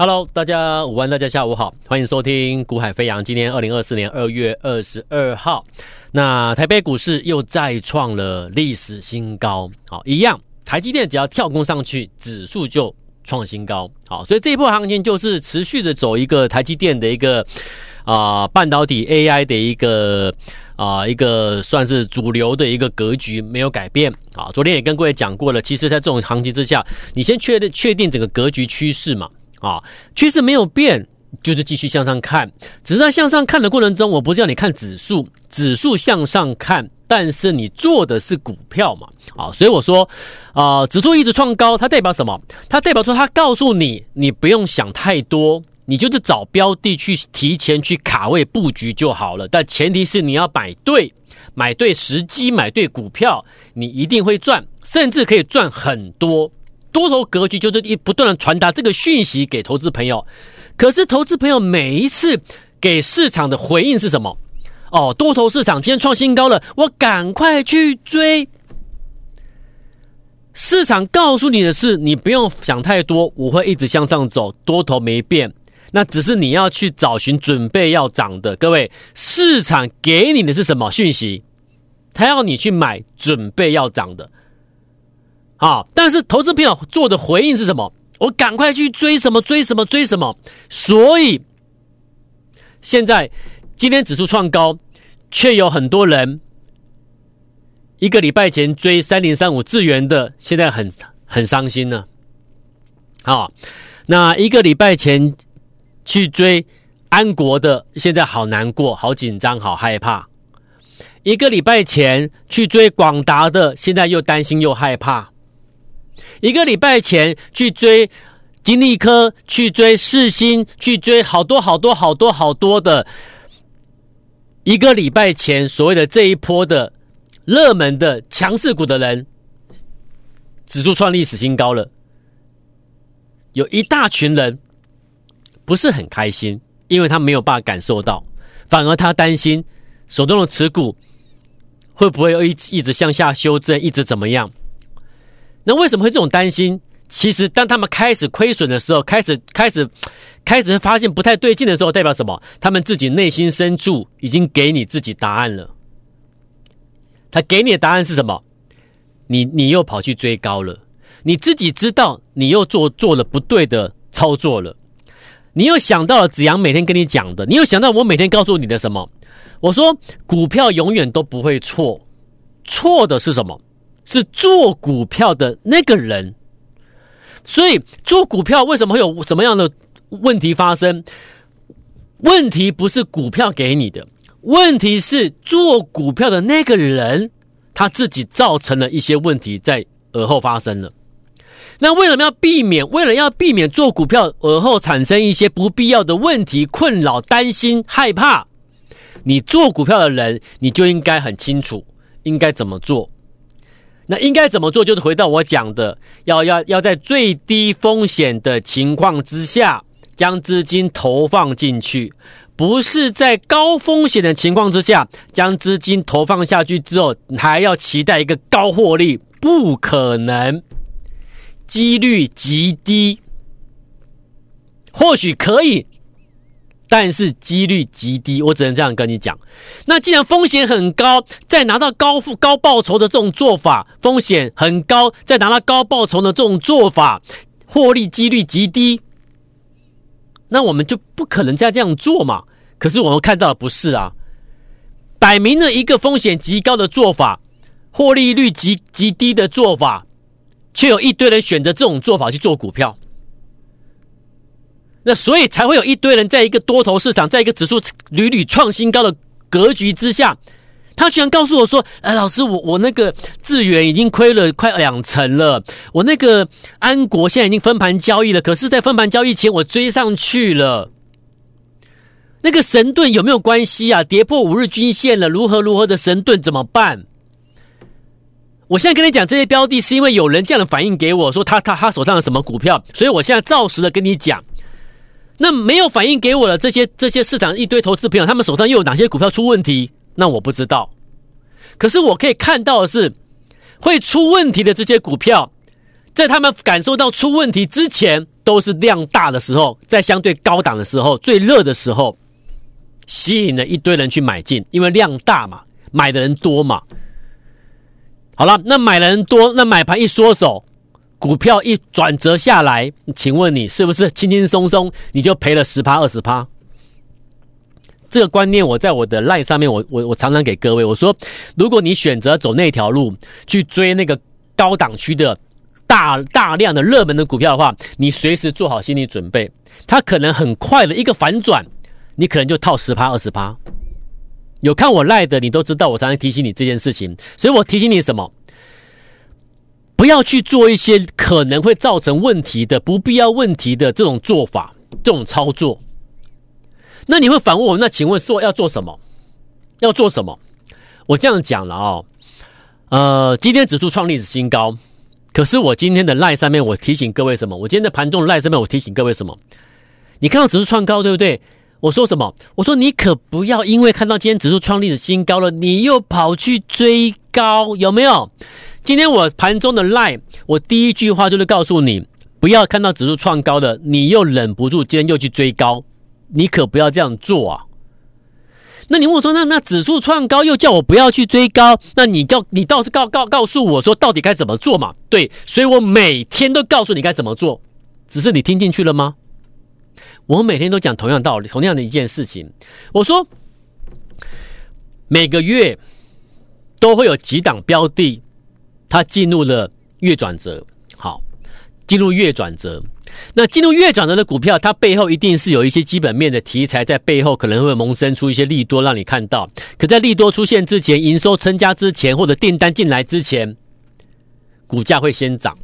Hello，大家午安，大家下午好，欢迎收听《股海飞扬》。今天二零二四年二月二十二号，那台北股市又再创了历史新高。好，一样，台积电只要跳空上去，指数就创新高。好，所以这一波行情就是持续的走一个台积电的一个啊、半导体 AI 的一个啊、一个算是主流的一个格局没有改变。啊，昨天也跟各位讲过了，其实在这种行情之下，你先确定确定整个格局趋势嘛。啊，趋势没有变，就是继续向上看。只是在向上看的过程中，我不是要你看指数，指数向上看，但是你做的是股票嘛？啊，所以我说，啊，指数一直创高，它代表什么？它代表说，它告诉你，你不用想太多，你就是找标的去提前去卡位布局就好了。但前提是你要买对，买对时机，买对股票，你一定会赚，甚至可以赚很多。多头格局就是一不断的传达这个讯息给投资朋友，可是投资朋友每一次给市场的回应是什么？哦，多头市场今天创新高了，我赶快去追。市场告诉你的是，你不用想太多，我会一直向上走，多头没变，那只是你要去找寻准备要涨的。各位，市场给你的是什么讯息？他要你去买准备要涨的。啊！但是投资朋友做的回应是什么？我赶快去追什么追什么追什么。所以现在今天指数创高，却有很多人一个礼拜前追三零三五智原的，现在很很伤心呢。好，那一个礼拜前去追安国的，现在好难过、好紧张、好害怕。一个礼拜前去追广达的，现在又担心又害怕。一个礼拜前去追金利科，去追世芯，去追好多好多好多好多的。一个礼拜前所谓的这一波的热门的强势股的人，指数创历史新高了。有一大群人不是很开心，因为他没有办法感受到，反而他担心手中的持股会不会又一一直向下修正，一直怎么样？那为什么会这种担心？其实当他们开始亏损的时候，开始开始开始发现不太对劲的时候，代表什么？他们自己内心深处已经给你自己答案了。他给你的答案是什么？你你又跑去追高了，你自己知道你又做做了不对的操作了，你又想到了子阳每天跟你讲的，你又想到我每天告诉你的什么？我说股票永远都不会错，错的是什么？是做股票的那个人，所以做股票为什么会有什么样的问题发生？问题不是股票给你的，问题是做股票的那个人他自己造成了一些问题在而后发生了。那为什么要避免？为了要避免做股票而后产生一些不必要的问题、困扰、担心、害怕，你做股票的人你就应该很清楚应该怎么做。那应该怎么做？就是回到我讲的，要要要在最低风险的情况之下，将资金投放进去，不是在高风险的情况之下，将资金投放下去之后，还要期待一个高获利，不可能，几率极低，或许可以。但是几率极低，我只能这样跟你讲。那既然风险很高，再拿到高付高报酬的这种做法，风险很高，再拿到高报酬的这种做法，获利几率极低，那我们就不可能再这样做嘛。可是我们看到的不是啊，摆明了一个风险极高的做法，获利率极极低的做法，却有一堆人选择这种做法去做股票。那所以才会有一堆人在一个多头市场，在一个指数屡屡创新高的格局之下，他居然告诉我说：“哎，老师，我我那个智远已经亏了快两成了，我那个安国现在已经分盘交易了，可是，在分盘交易前我追上去了。那个神盾有没有关系啊？跌破五日均线了，如何如何的神盾怎么办？我现在跟你讲这些标的，是因为有人这样的反应给我说他他他手上有什么股票，所以我现在照实的跟你讲。”那没有反应给我的这些这些市场一堆投资朋友，他们手上又有哪些股票出问题？那我不知道。可是我可以看到的是，会出问题的这些股票，在他们感受到出问题之前，都是量大的时候，在相对高档的时候，最热的时候，吸引了一堆人去买进，因为量大嘛，买的人多嘛。好了，那买的人多，那买盘一缩手，股票一转折下来，请问你是不是轻轻松松你就赔了十趴二十趴？这个观念我在我的 line 上面我，我我我常常给各位我说，如果你选择走那条路去追那个高档区的。大大量的热门的股票的话，你随时做好心理准备，它可能很快的一个反转，你可能就套十趴二十趴。有看我赖的，你都知道，我常常提醒你这件事情，所以我提醒你什么？不要去做一些可能会造成问题的、不必要问题的这种做法、这种操作。那你会反问我，那请问说要做什么？要做什么？我这样讲了啊、哦，呃，今天指数创历史新高。可是我今天的赖上面，我提醒各位什么？我今天的盘中赖上面，我提醒各位什么？你看到指数创高，对不对？我说什么？我说你可不要因为看到今天指数创历史新高了，你又跑去追高，有没有？今天我盘中的 LINE，我第一句话就是告诉你，不要看到指数创高的，你又忍不住今天又去追高，你可不要这样做啊！那你问我说，那那指数创高又叫我不要去追高，那你告你倒是告告告诉我说，到底该怎么做嘛？对，所以我每天都告诉你该怎么做，只是你听进去了吗？我每天都讲同样道理，同样的一件事情。我说每个月都会有几档标的，它进入了月转折，好，进入月转折。那进入月转折的股票，它背后一定是有一些基本面的题材在背后，可能会萌生出一些利多让你看到。可在利多出现之前，营收增加之前，或者订单进来之前，股价会先涨。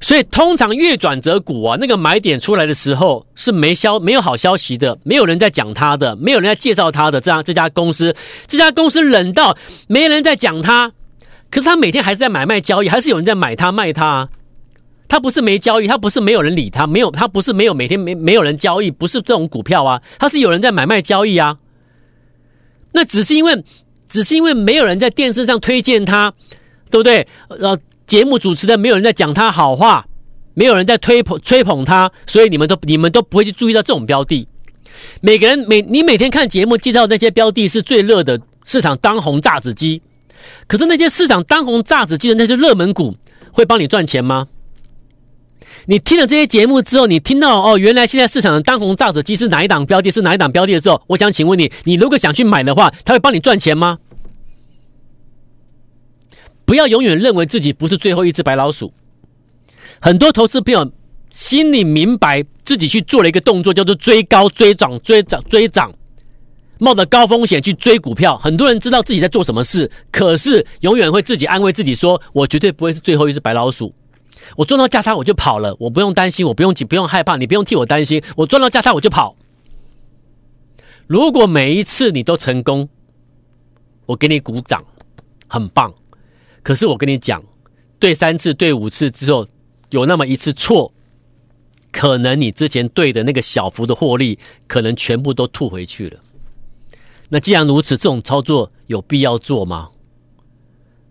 所以通常月转折股啊，那个买点出来的时候是没消没有好消息的，没有人在讲它的，没有人在介绍它的。这样这家公司，这家公司冷到没人在讲它，可是他每天还是在买卖交易，还是有人在买它卖它。他不是没交易，他不是没有人理他，没有，他不是没有每天没没有人交易，不是这种股票啊，他是有人在买卖交易啊。那只是因为，只是因为没有人在电视上推荐他，对不对？呃，节目主持的没有人在讲他好话，没有人在推捧吹捧他，所以你们都你们都不会去注意到这种标的。每个人每你每天看节目介绍那些标的是最热的市场当红炸子鸡，可是那些市场当红炸子鸡的那些热门股会帮你赚钱吗？你听了这些节目之后，你听到哦，原来现在市场的当红炸子鸡是哪一档标的，是哪一档标的的时候，我想请问你，你如果想去买的话，他会帮你赚钱吗？不要永远认为自己不是最后一只白老鼠。很多投资朋友心里明白自己去做了一个动作，叫做追高、追涨、追涨、追涨，冒着高风险去追股票。很多人知道自己在做什么事，可是永远会自己安慰自己说：“我绝对不会是最后一只白老鼠。”我赚到价差我就跑了，我不用担心，我不用紧，不用害怕，你不用替我担心。我赚到价差我就跑。如果每一次你都成功，我给你鼓掌，很棒。可是我跟你讲，对三次、对五次之后，有那么一次错，可能你之前对的那个小幅的获利，可能全部都吐回去了。那既然如此，这种操作有必要做吗？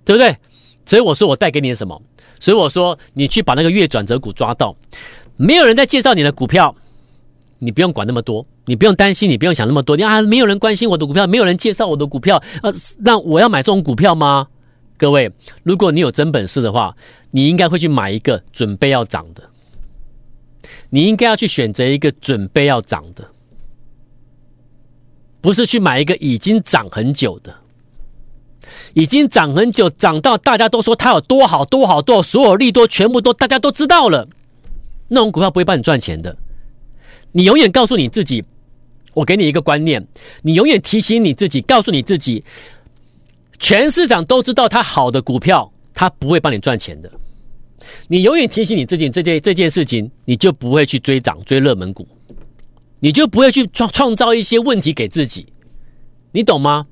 对不对？所以我说，我带给你什么？所以我说，你去把那个月转折股抓到，没有人在介绍你的股票，你不用管那么多，你不用担心，你不用想那么多。你啊，没有人关心我的股票，没有人介绍我的股票，呃，那我要买这种股票吗？各位，如果你有真本事的话，你应该会去买一个准备要涨的，你应该要去选择一个准备要涨的，不是去买一个已经涨很久的。已经涨很久，涨到大家都说它有多好多好多，所有利多全部都大家都知道了。那种股票不会帮你赚钱的。你永远告诉你自己，我给你一个观念，你永远提醒你自己，告诉你自己，全市场都知道它好的股票，它不会帮你赚钱的。你永远提醒你自己这件这件事情，你就不会去追涨追热门股，你就不会去创创造一些问题给自己，你懂吗？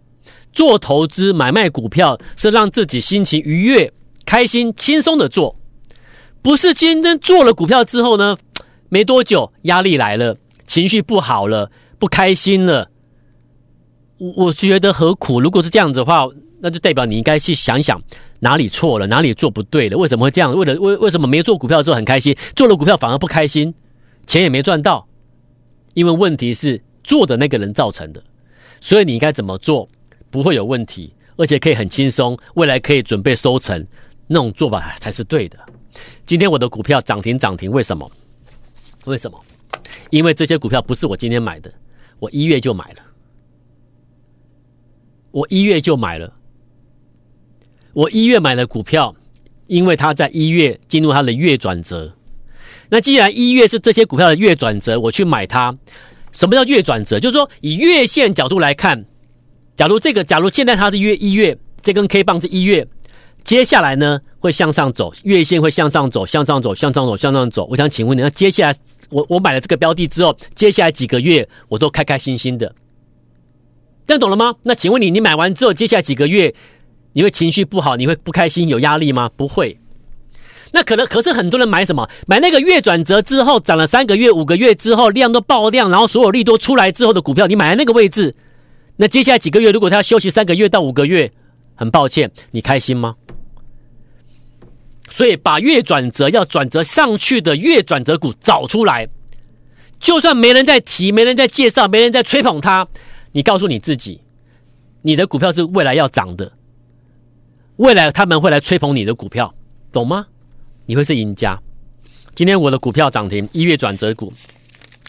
做投资买卖股票是让自己心情愉悦、开心、轻松的做，不是今天做了股票之后呢，没多久压力来了，情绪不好了，不开心了。我我觉得何苦？如果是这样子的话，那就代表你应该去想想，哪里错了，哪里做不对了？为什么会这样？为了为为什么没做股票之后很开心，做了股票反而不开心，钱也没赚到？因为问题是做的那个人造成的，所以你应该怎么做不会有问题，而且可以很轻松，未来可以准备收成，那种做法才是对的。今天我的股票涨停涨停，为什么？为什么？因为这些股票不是我今天买的，我一月就买了，我一月就买了。我一月买的股票，因为它在一月进入它的月转折。那既然一月是这些股票的月转折，我去买它。什么叫月转折？就是说以月线角度来看，假如这个，假如现在它是月一月，这根 K 棒是一月，接下来呢会向上走，月线会向上走，向上走，向上走，向上走。我想请问你，那接下来我我买了这个标的之后，接下来几个月我都开开心心的，这样懂了吗？那请问你，你买完之后，接下来几个月？你会情绪不好，你会不开心、有压力吗？不会。那可能，可是很多人买什么？买那个月转折之后涨了三个月、五个月之后量都爆量，然后所有利多出来之后的股票，你买在那个位置。那接下来几个月，如果他要休息三个月到五个月，很抱歉，你开心吗？所以把月转折要转折上去的月转折股找出来，就算没人在提、没人在介绍、没人在吹捧它，你告诉你自己，你的股票是未来要涨的。未来他们会来吹捧你的股票，懂吗？你会是赢家。今天我的股票涨停，一月转折股，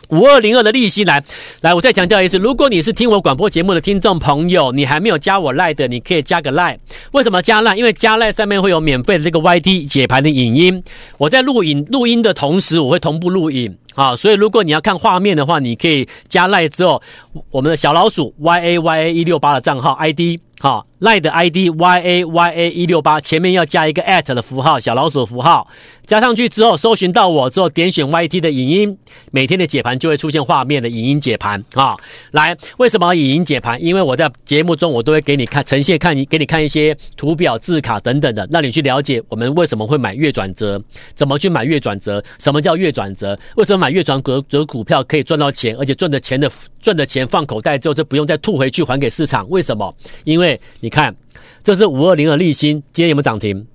五二零二的利息来来，我再强调一次，如果你是听我广播节目的听众朋友，你还没有加我 Line 的，你可以加个 Line。为什么加 Line？因为加 Line 上面会有免费的这个 YT 解盘的影音，我在录影录音的同时，我会同步录影啊。所以如果你要看画面的话，你可以加赖之后，我们的小老鼠 YAYA 一六八的账号 ID。好赖的 ID Y A Y A 一六八前面要加一个 at 的符号，小老鼠的符号，加上去之后，搜寻到我之后，点选 YT 的影音，每天的解盘就会出现画面的影音解盘啊。来，为什么影音解盘？因为我在节目中我都会给你看呈现，看你给你看一些图表、字卡等等的，让你去了解我们为什么会买月转折，怎么去买月转折，什么叫月转折，为什么买月转折股票可以赚到钱，而且赚的钱的赚的钱放口袋之后就不用再吐回去还给市场？为什么？因为，你看，这是五二零的利欣，今天有没有涨停？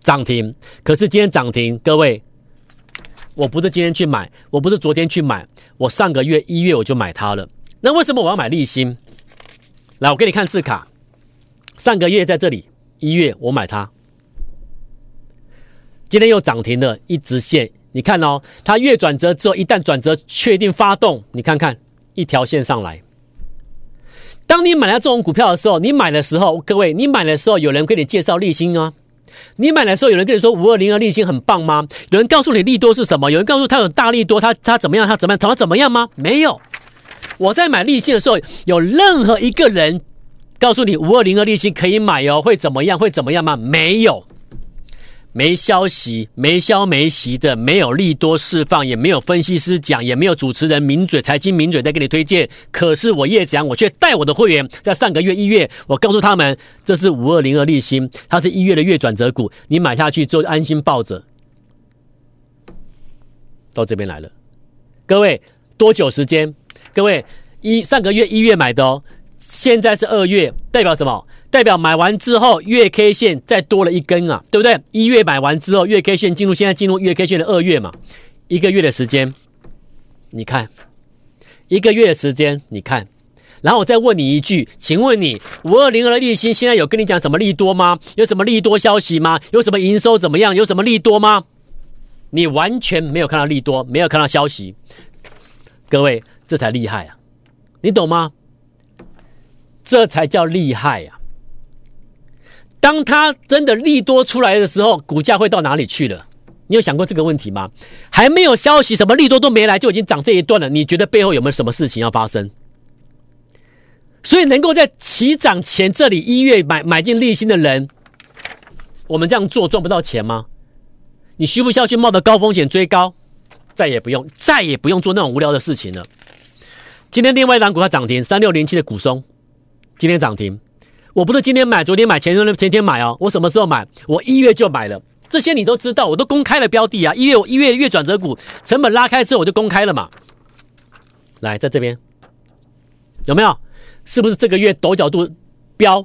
涨停。可是今天涨停，各位，我不是今天去买，我不是昨天去买，我上个月一月我就买它了。那为什么我要买利欣？来，我给你看字卡，上个月在这里一月我买它，今天又涨停了一直线。你看哦，它月转折之后，一旦转折确定发动，你看看一条线上来。当你买了这种股票的时候，你买的时候，各位，你买的时候有人给你介绍利欣吗？你买的时候有人跟你说五二零二利欣很棒吗？有人告诉你利多是什么？有人告诉他有大利多，他他怎么样？他怎么样？怎么怎么样吗？没有。我在买利欣的时候，有任何一个人告诉你五二零二利欣可以买哦？会怎么样？会怎么样吗？没有。没消息，没消没息的，没有利多释放，也没有分析师讲，也没有主持人名嘴、财经名嘴在给你推荐。可是我叶讲，我却带我的会员在上个月一月，我告诉他们，这是五二零二利欣，它是一月的月转折股，你买下去就安心抱着。到这边来了，各位多久时间？各位一上个月一月买的哦，现在是二月，代表什么？代表买完之后月 K 线再多了一根啊，对不对？一月买完之后月 K 线进入，现在进入月 K 线的二月嘛，一个月的时间，你看，一个月的时间，你看，然后我再问你一句，请问你五二零二的利息现在有跟你讲什么利多吗？有什么利多消息吗？有什么营收怎么样？有什么利多吗？你完全没有看到利多，没有看到消息，各位这才厉害啊，你懂吗？这才叫厉害呀！当它真的利多出来的时候，股价会到哪里去了？你有想过这个问题吗？还没有消息，什么利多都没来，就已经涨这一段了。你觉得背后有没有什么事情要发生？所以能够在起涨前这里一月买买进利新的人，我们这样做赚不到钱吗？你需不需要去冒着高风险追高？再也不用，再也不用做那种无聊的事情了。今天另外一档股票涨停，三六零七的股松，今天涨停。我不是今天买，昨天买，前天前天买哦。我什么时候买？我一月就买了。这些你都知道，我都公开了标的啊。一月一月月转折股成本拉开之后，我就公开了嘛。来，在这边有没有？是不是这个月陡角度标，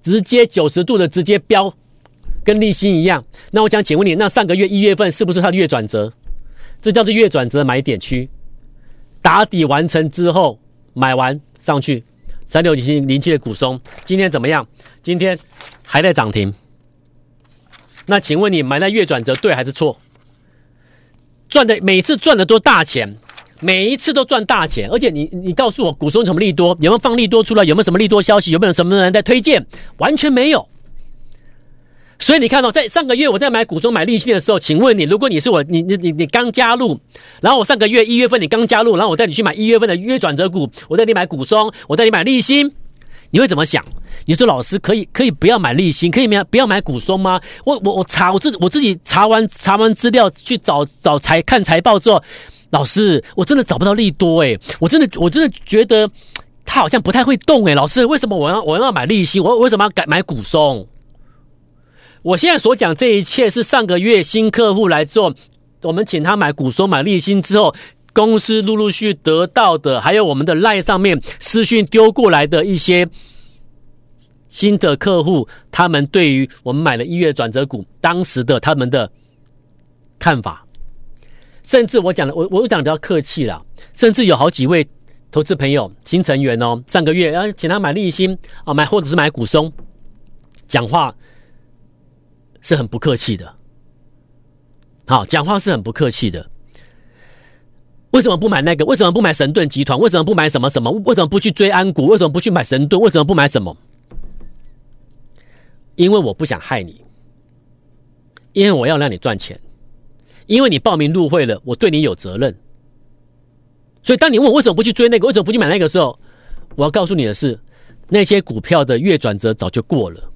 直接九十度的直接标跟立新一样。那我想请问你，那上个月一月份是不是它的月转折？这叫做月转折买点区，打底完成之后买完上去。三六零零七的股松今天怎么样？今天还在涨停。那请问你买那月转折对还是错？赚的每次赚的都大钱，每一次都赚大钱，而且你你告诉我股松什么利多？有没有放利多出来？有没有什么利多消息？有没有什么人在推荐？完全没有。所以你看到，在上个月我在买股松买利息的时候，请问你，如果你是我，你你你你刚加入，然后我上个月一月份你刚加入，然后我带你去买一月份的月转折股，我带你买股松，我带你买利息，你会怎么想？你说老师可以 可以不要买利息，可以不要不要买股松吗？我我我查我自我自己查完查完资料去找找财看财报之后，老师我真的找不到利多诶，我真的我真的觉得他好像不太会动诶，老师为什么我要我要买利息？我为什么要改买股松？我现在所讲这一切是上个月新客户来做，我们请他买股松买利息之后，公司陆陆续得到的，还有我们的 LINE 上面私讯丢过来的一些新的客户，他们对于我们买了一月转折股当时的他们的看法，甚至我讲的我我讲的比较客气了，甚至有好几位投资朋友新成员哦，上个月要请他买利息啊买或者是买股松，讲话。是很不客气的，好，讲话是很不客气的。为什么不买那个？为什么不买神盾集团？为什么不买什么什么？为什么不去追安股？为什么不去买神盾？为什么不买什么？因为我不想害你，因为我要让你赚钱，因为你报名入会了，我对你有责任。所以，当你问我为什么不去追那个，为什么不去买那个时候，我要告诉你的是，那些股票的月转折早就过了。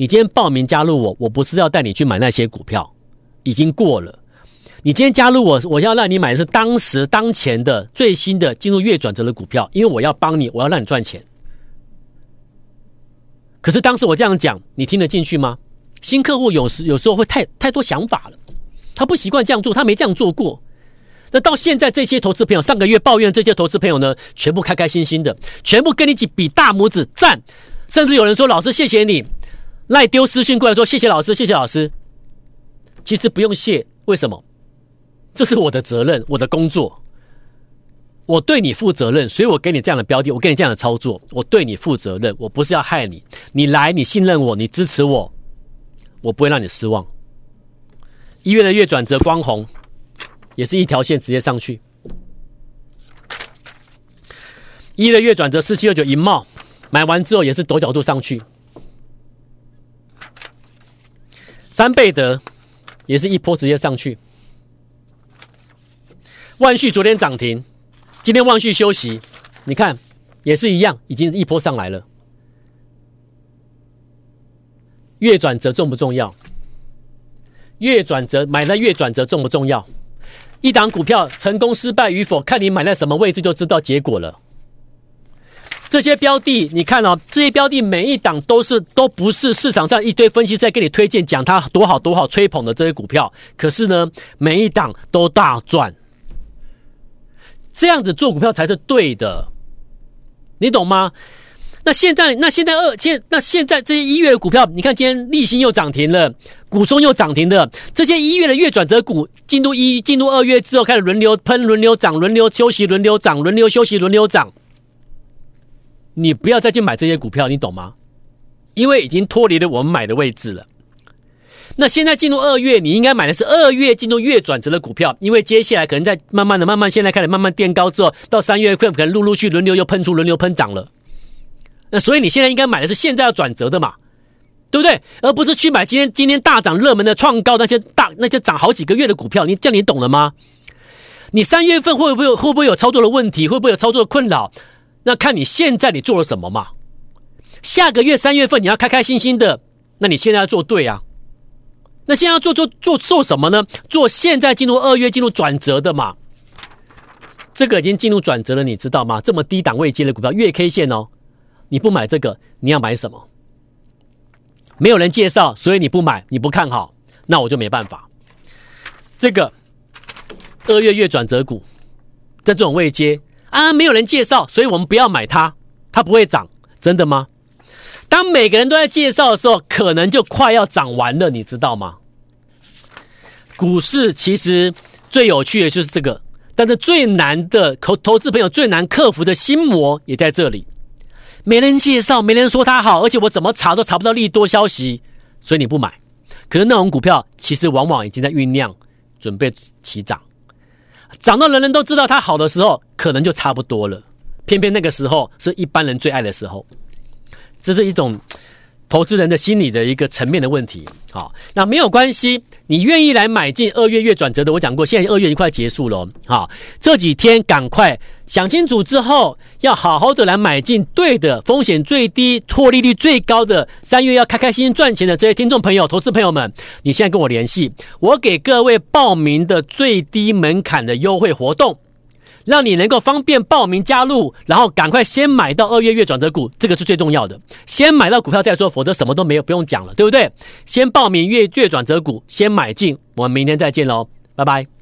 你今天报名加入我，我不是要带你去买那些股票，已经过了。你今天加入我，我要让你买的是当时当前的最新的进入月转折的股票，因为我要帮你，我要让你赚钱。可是当时我这样讲，你听得进去吗？新客户有时有时候会太太多想法了，他不习惯这样做，他没这样做过。那到现在这些投资朋友，上个月抱怨这些投资朋友呢，全部开开心心的，全部跟你一起比大拇指赞，甚至有人说：“老师，谢谢你。”赖丢私讯过来说：“谢谢老师，谢谢老师。”其实不用谢，为什么？这是我的责任，我的工作，我对你负责任，所以我给你这样的标的，我给你这样的操作，我对你负责任，我不是要害你。你来，你信任我，你支持我，我不会让你失望。一月的月转折光红，也是一条线直接上去。一月的月转折四七二九银茂，买完之后也是陡角度上去。三倍德也是一波直接上去，万旭昨天涨停，今天万旭休息，你看也是一样，已经一波上来了。月转折重不重要？月转折买了月转折重不重要？一档股票成功失败与否，看你买在什么位置就知道结果了。这些标的，你看哦，这些标的每一档都是都不是市场上一堆分析在给你推荐讲它多好多好吹捧的这些股票，可是呢，每一档都大赚。这样子做股票才是对的，你懂吗？那现在，那现在二现那现在这些一月的股票，你看今天立新又涨停了，股松又涨停的，这些一月的月转折股进入一进入二月之后开始轮流喷，轮流涨，轮流休息，轮流涨，轮流休息，轮流涨。你不要再去买这些股票，你懂吗？因为已经脱离了我们买的位置了。那现在进入二月，你应该买的是二月进入月转折的股票，因为接下来可能在慢慢的、慢慢现在开始慢慢垫高之后，到三月份可能陆陆续轮流又喷出、轮流喷涨了。那所以你现在应该买的是现在要转折的嘛，对不对？而不是去买今天今天大涨热门的创高那些大那些涨好几个月的股票。你这样你懂了吗？你三月份会不会有会不会有操作的问题？会不会有操作的困扰？那看你现在你做了什么嘛？下个月三月份你要开开心心的，那你现在要做对啊。那现在要做做做做什么呢？做现在进入二月进入转折的嘛。这个已经进入转折了，你知道吗？这么低档位阶的股票，月 K 线哦，你不买这个，你要买什么？没有人介绍，所以你不买，你不看好，那我就没办法。这个二月月转折股，在这种位阶。啊，没有人介绍，所以我们不要买它，它不会涨，真的吗？当每个人都在介绍的时候，可能就快要涨完了，你知道吗？股市其实最有趣的就是这个，但是最难的投投资朋友最难克服的心魔也在这里。没人介绍，没人说它好，而且我怎么查都查不到利多消息，所以你不买。可是那种股票其实往往已经在酝酿，准备起涨，涨到人人都知道它好的时候，可能就差不多了。偏偏那个时候是一般人最爱的时候，这是一种投资人的心理的一个层面的问题。好，那没有关系，你愿意来买进二月月转折的，我讲过，现在二月已经快结束了。好，这几天赶快想清楚之后，要好好的来买进对的，风险最低、获利率最高的三月要开开心心赚钱的这些听众朋友、投资朋友们，你现在跟我联系，我给各位报名的最低门槛的优惠活动。让你能够方便报名加入，然后赶快先买到二月月转折股，这个是最重要的。先买到股票再说，否则什么都没有，不用讲了，对不对？先报名月月转折股，先买进。我们明天再见喽，拜拜。